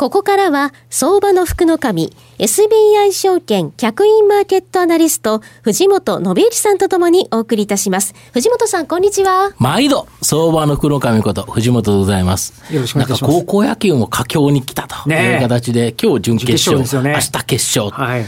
ここからは相場の福の神 SBI 証券客員マーケットアナリスト藤本信之さんとともにお送りいたします。藤本さんこんにちは。毎度相場の福の神こと藤本でございます。よろしくお願いします。高校野球も佳境に来たという形で、今日準決勝決勝、ね、明日決勝、はい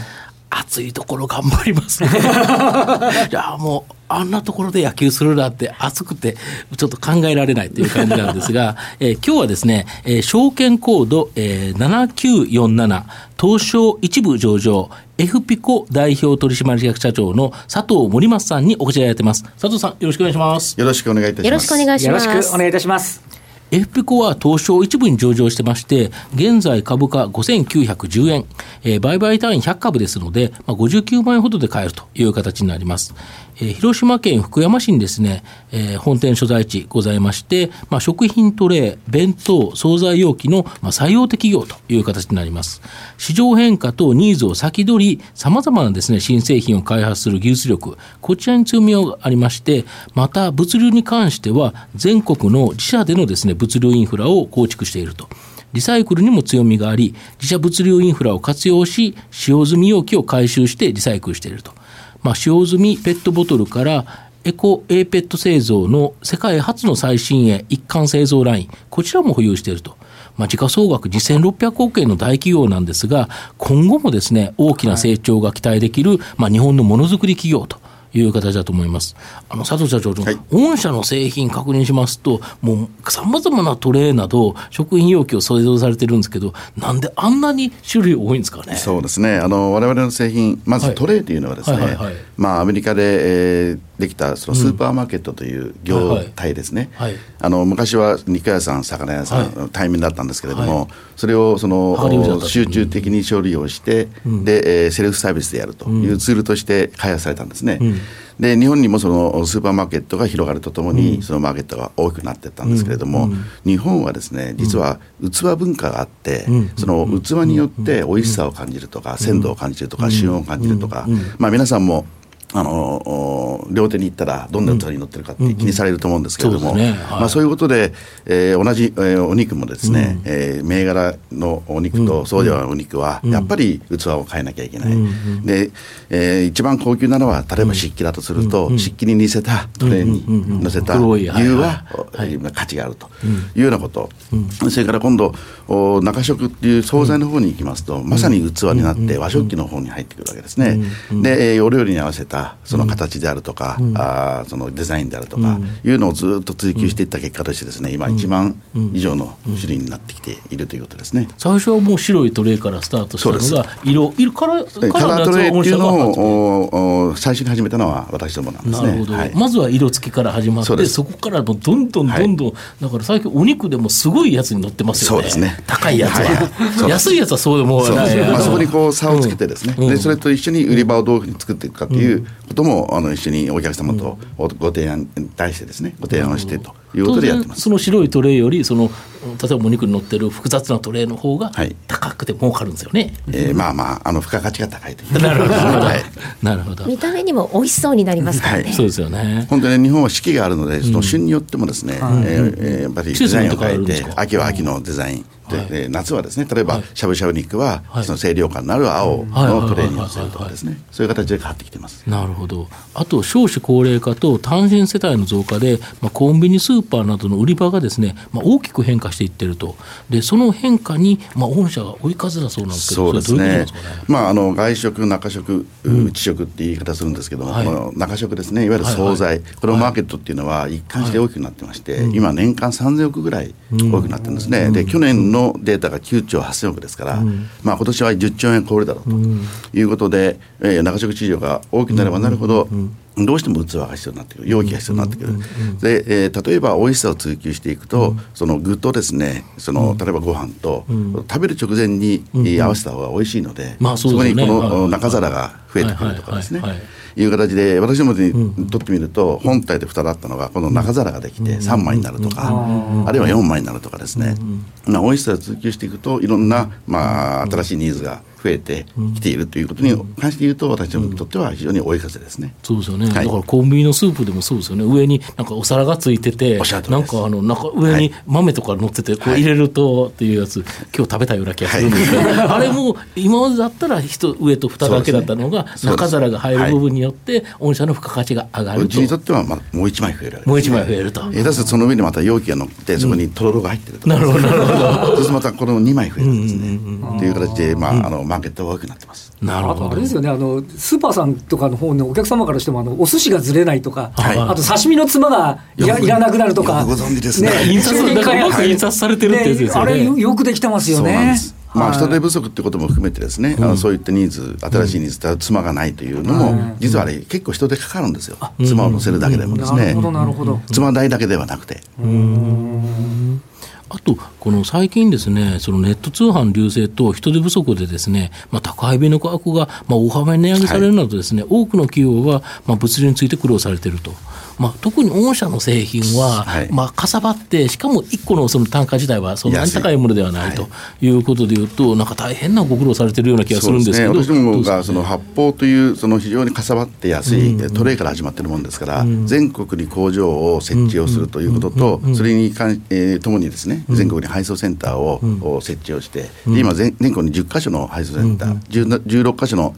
暑いところ頑張りますね。いやもうあんなところで野球するなんて暑くてちょっと考えられないという感じなんですが、えー、今日はですね、えー、証券コード、えー、7947東証一部上場エフピコ代表取締役社長の佐藤森松さんにお越しいただいてます。佐藤さんよろしくお願いします。よろしくお願いいたします。よろしくお願いします。よろしくお願いいたします FP コは東証一部に上場してまして、現在株価5910円、えー、売買単位100株ですので、まあ、59万円ほどで買えるという形になります。えー、広島県福山市にですね、えー、本店所在地ございまして、まあ、食品トレー、弁当、惣菜容器の、まあ、採用的企業という形になります。市場変化とニーズを先取り、様々なですね、新製品を開発する技術力、こちらに強みがありまして、また物流に関しては、全国の自社でのですね、物流インフラを構築していると。リサイクルにも強みがあり、自社物流インフラを活用し、使用済み容器を回収してリサイクルしていると。まあ、使用済みペットボトルからエコ A ペット製造の世界初の最新鋭一貫製造ライン、こちらも保有していると。まあ、時価総額2600億円の大企業なんですが、今後もですね、大きな成長が期待できる、まあ、日本のものづくり企業という形だと思います。あの佐藤社長、はい、御社の製品確認しますと、もうさまざまなトレーなど、食品容器を製造されてるんですけど、なんであんなに種類多いんですかね？そうですね。あの我々の製品、まずトレーというのはですね、まあアメリカで、えー、できたそのスーパーマーケットという業態ですね。はいはい、あの昔は肉屋さん、魚屋さん、はい、対面だったんですけれども、はい、それをその集中的に処理をして、うん、で、えー、セルフサービスでやるというツールとして開発されたんですね。うんで日本にもそのスーパーマーケットが広がるとともに、そのマーケットが大きくなっていったんですけれども、日本はですね実は器文化があって、その器によって美味しさを感じるとか、鮮度を感じるとか、旬を感じるとか、まあ、皆さんもあの両手に行ったらどんな器に乗ってるかって気にされると思うんですけれども、まあ、そういうことで、えー、同じ、えー、お肉もですね、うん、えー、銘柄のお肉とそうではないお肉はやっぱり器を変えなきゃいけない、うん、で、えー、一番高級なのは例えば湿器だとすると、うん、湿器に似せたトレーに乗せた牛は、はい、価値があるというようなこと、それから今度中食っていう惣菜の方に行きますと、まさに器になって和食器の方に入ってくるわけですね。で、えー、お料理に合わせたその形であるとか、うん、あそのデザインであるとか、いうのをずっと追求していった結果としてですね今1万以上の種類になってきているということですね、最初はもう白いトレーからスタートしたのが色色カラーカラートレーっていうのを最初に始めたのは私どもなんですね。なるほど、はい、まずは色付きから始まってそこからもうどんどんどんどん、はい、だから最近お肉でもすごいやつに乗ってますよね。そうですね。高いやつは、はい、安いやつはそうでもない。まあ、そこにこう差をつけてですね、うん、でそれと一緒に売り場をどういうふうに作っていくかということもあの一緒にお客様とご提案に対してですねご提案をしてということでやってます。その白いトレーよりその例えばお肉に乗ってる複雑なトレーの方が高くて儲かるんですよね、はい、えー、まあまああの付加価値が高いという。なるほど、はい、なるほど。見た目にも美味しそうになりますからね、はい、そうですよね。本当に日本は四季があるのでその旬によってもですね、うん、えー、やっぱりデザインを変えて秋は秋のデザイン。で、はい、夏はですね例えばしゃぶしゃぶ肉は、その清涼感のある青のトレーに乗せるとかですね。そういう形で変わってきてます。なるほど。あと少子高齢化と単身世帯の増加で、まあ、コンビニスーパーなどの売り場がですね、まあ、大きく変化していってると。でその変化に、まあ、御社が追い風だそうなんですけどそうですね、ね、まあ、あの外食中食内食って言い方するんですけども、うん、この中食ですねいわゆる惣菜、はい。はい、このマーケットっていうのは一貫して大きくなってまして、はい、今年間3000億ぐらい大きくなってるんですね、うん、で去年のデータが9兆8000億ですから、うん、まあ今年は10兆円超えるだろうということで、えー、中食市場が大きくなればなるほど、どうしても器が必要になってくる容器が必要になってくる、で、えー、例えば美味しさを追求していくと、うん、その具とですねその例えばご飯と、うん、食べる直前に合わせた方が美味しいので、まあそでね、そこにこの中皿が増えてくるとかですね。いう形で私どもにとってみると、本体で2だったのがこの中皿ができて3枚になるとか、あるいは4枚になるとかですね、まあ、美味しさを追求していくといろんな、まあ、新しいニーズが増えてきているということに関して言うと、私どもにとっては非常に追い風ですね。そうですよね、はい、だからコンビニのスープでもそうですよね、上になんかお皿がついてて、なんかあのなんか上に豆とか乗ってて、こう入れるとっていうやつ、今日食べたような気がするんですけど、あれも今までだったら人上と蓋だけだったのが、中皿が入る部分によって、御社の付加価値が上がると。うちにとっては、まあ、もう1枚増える、もう1枚増えると。下手するとその上にまた容器が乗って、そこにとろろが入ってると、なるほど、なるほど。そうするとまたこの2枚増えるんですね。という形で、まあ、あのマーケットが多くなってます。なるほど。あれですよね、あのスーパーさんとかの方のお客様からしても、あのお寿司がずれないとか、はい、あと刺身のつまがいらいらなくなるとか、ご存知ですね。ね印刷だからうまく印刷されてるってやつですよね。ねあれよくできてますよね。まあ、人手不足ってことも含めてですね、うん、あのそういったニーズ新しいニーズ妻がないというのも、うん、実はあれ結構人手かかるんですよ、妻を乗せるだけでもですね、妻代だけではなくて。あと、この最近ですね、そのネット通販流星と人手不足でですね、まあ、宅配便の価格がまあ大幅に値上げされるなどですね、はい、多くの企業はまあ物流について苦労されていると。まあ、特に御社の製品は、はい、まあ、かさばって、しかも1個のその単価自体はそんなに高いものではないとい。うことでいうと、はい、なんか大変なご苦労されてるような気がするんですけど、ね、私どもがその発泡というその非常にかさばって安いトレイから始まっているものですから、うん、全国に工場を設置をするということと、それにかん、えー、ともにですね、全国に配送センターを、設置をして、今全、全国に10か所の配送センター、16か所の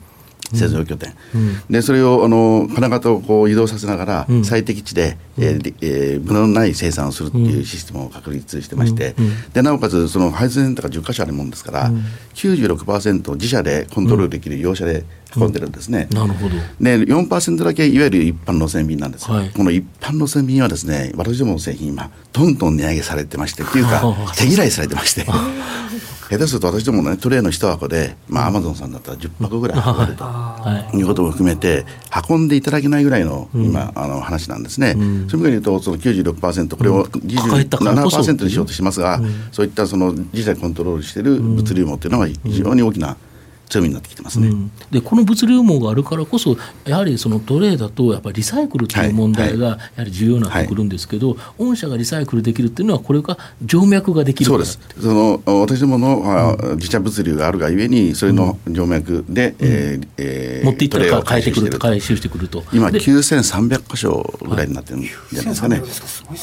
製造拠点、うん、でそれをあの金型をこう移動させながら、最適値で、うん、えーえー、無駄のない生産をするっていうシステムを確立してまして、でなおかつその配送センターが10か所あるもんですから、うん、96%自社でコントロールできる業者で運んでるんですね。なるほど。で4%だけいわゆる一般路線便なんです、はい、この一般路線便はですね私どもの製品今どんどん値上げされてましてっていうか手嫌いされてまして下手すると私どもねトレーの一箱で、まあ、アマゾンさんだったら10箱ぐらい運ばれると。い。うことも含めて運んでいただけないぐらいの今、あの話なんですね、そういう意味で言うとその96%これを27%にしようとしますが、そういったその自社コントロールしている物流網っていうのは非常に大きな強みになってきてますね、うん、でこの物流網があるからこそやはりそのトレーだとやっぱりリサイクルという問題がやはり重要になってくるんですけど、はいはい、御社がリサイクルできるっていうのはこれが静脈ができるそうです。その私どもの、うん、自社物流があるがゆえにそれの静脈で、うん、えーえー、持っていったら変えてくると回収してくると。今9300箇所ぐらいになってるんじゃないですかね、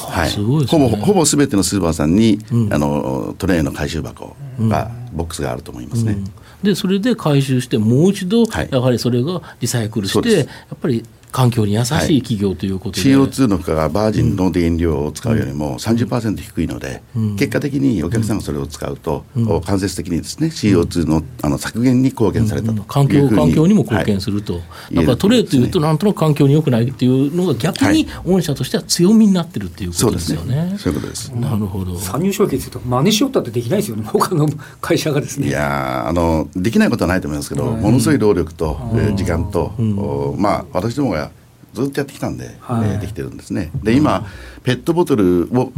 はい、ほぼほぼすべてのスーパーさんに、あのトレーの回収箱が、ボックスがあると思いますね、でそれで回収してもう一度やはりそれがリサイクルして、やっぱり環境に優しい企業ということで、はい、CO2 の負荷がバージンの原料を使うよりも30%低いので、うん、結果的にお客さんがそれを使うと、うん、間接的にですね CO2 のあの削減に貢献されたと、うん、環境環境にも貢献すると、はい、だからトレーというとなんとなく環境に良くないっていうのが逆に御社としては強みになってるっていうことですよね。そう、ね,、いうことです。なるほど。参入障壁ですと真似しよったってできないですよね。他の会社がですね。いやあのできないことはないと思いますけど、ものすごい労力と、時間と、まあ私どもがずっとやってきたんで、はい、えー、できてるんですね。で今、ペットボトルを、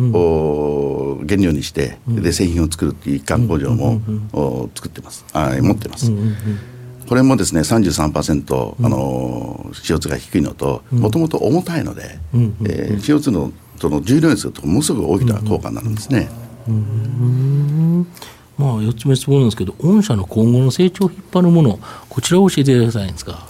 うん、原料にして、で製品を作るっていう一貫工場も、うん、作ってます。あ持ってます。これもですね33%、うん、あの CO2 が低いのともともと重たいので、うん、えー、CO2 のその重量にするとものすごく大きな効果になるんですね。まあ、4つ目質問なんですけど、御社の今後の成長を引っ張るもの、こちらを教えてください。んですか？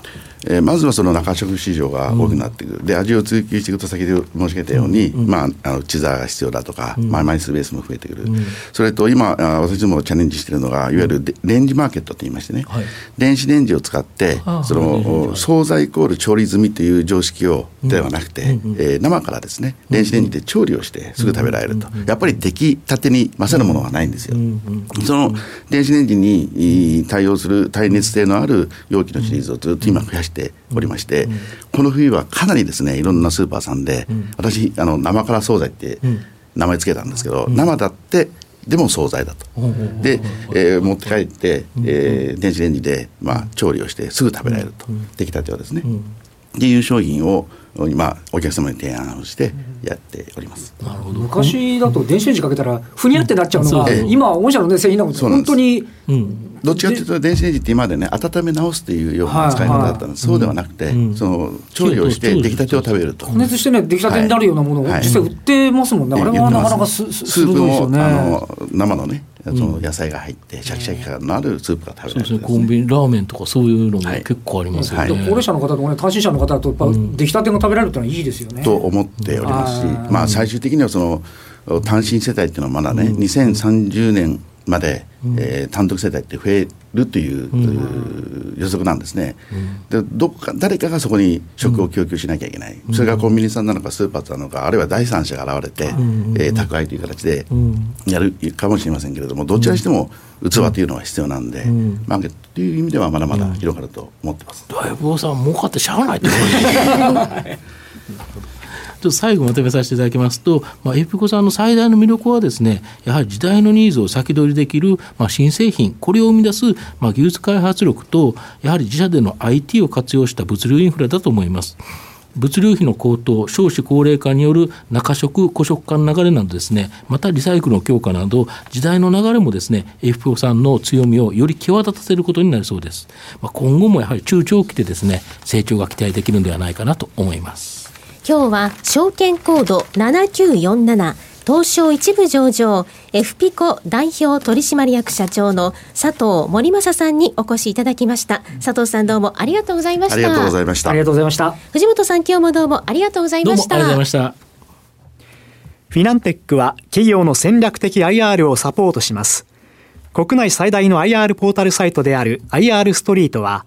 えー、まずはその中食市場が多くなっていく、うん、で味を追求していくと先ほど申し上げたように、うん、まあ、あの地座が必要だとか、うん、まあ、枚数ベースも増えてくる、それと今私どもチャレンジしているのがいわゆるレンジマーケットと言いましてね、はい、電子レンジを使ってその惣菜イコール調理済みという常識をではなくて、えー、生からですね電子レンジで調理をしてすぐ食べられると、やっぱり出来たてに勝るものはないんですよ、その電子レンジに対応する耐熱性のある容器のシリーズをずっと今増やしておりまして、この冬はかなりですねいろんなスーパーさんで、私あの生辛惣菜って名前つけたんですけど、生だってでも惣菜だと。で、えー、持って帰って、えー、電子レンジで、まあ、調理をしてすぐ食べられると、出来たてはですね。っていう商品を今お客様に提案をしてやっております。なるほど。昔だと電子レンジかけたらふにゃってなっちゃうのが、うん、今御社の、ね、製品なんか本当に、うん、どっちかというと電子レンジって今までね温め直すというような使い方だったんです、はいはい、そうではなくて、うん、その調理をして出来たてを食べると。加熱してね出来たてになるようなものを実際売ってますもんね、はい、あれはなかなかすスープも、ね、あの生のねその野菜が入ってシャキシャキ感のあるスープが食べられる、ね、そうですね。コンビニラーメンとかそういうのも結構ありますよね、はい、高齢者の方とかね単身者の方だとやっぱ出来たてが食べられるってのはいいですよね、と思っておりますし、まあ最終的にはその単身世帯っていうのはまだね、うん、2030年まで、うん、えー、単独世帯って増えるという、うん、予測なんですね、うん、でどこか誰かがそこに食を供給しなきゃいけない、それがコンビニさんなのかスーパーなのかあるいは第三者が現れて、えー、宅配という形でやるかもしれませんけれどもどちらにしても器というのは必要なんで、マーケットという意味ではまだまだ広がると思ってます。大坊さん。儲かってしゃあないってちょっと最後まとめさせていただきますと、まあ、エピコさんの最大の魅力はですね、やはり時代のニーズを先取りできる、まあ、新製品、これを生み出す、まあ、技術開発力と、やはり自社での IT を活用した物流インフラだと思います。物流費の高騰、少子高齢化による中食、古食化の流れなどですね、またリサイクルの強化など、時代の流れもですね、FPO さんの強みをより際立たせることになりそうです。まあ、今後もやはり中長期でですね、成長が期待できるのではないかなと思います。今日は証券コード7947東証一部上場 f ピコ代表取締役社長の佐藤森正さんにお越しいただきました。佐藤さんどうもありがとうございました。ありがとうございました。ありがとうございました。藤本さん今日もどうもありがとうございました。ありがとうございました。フィナンテックは企業の戦略的 IR をサポートします。国内最大の IR ポータルサイトである IR ストリートは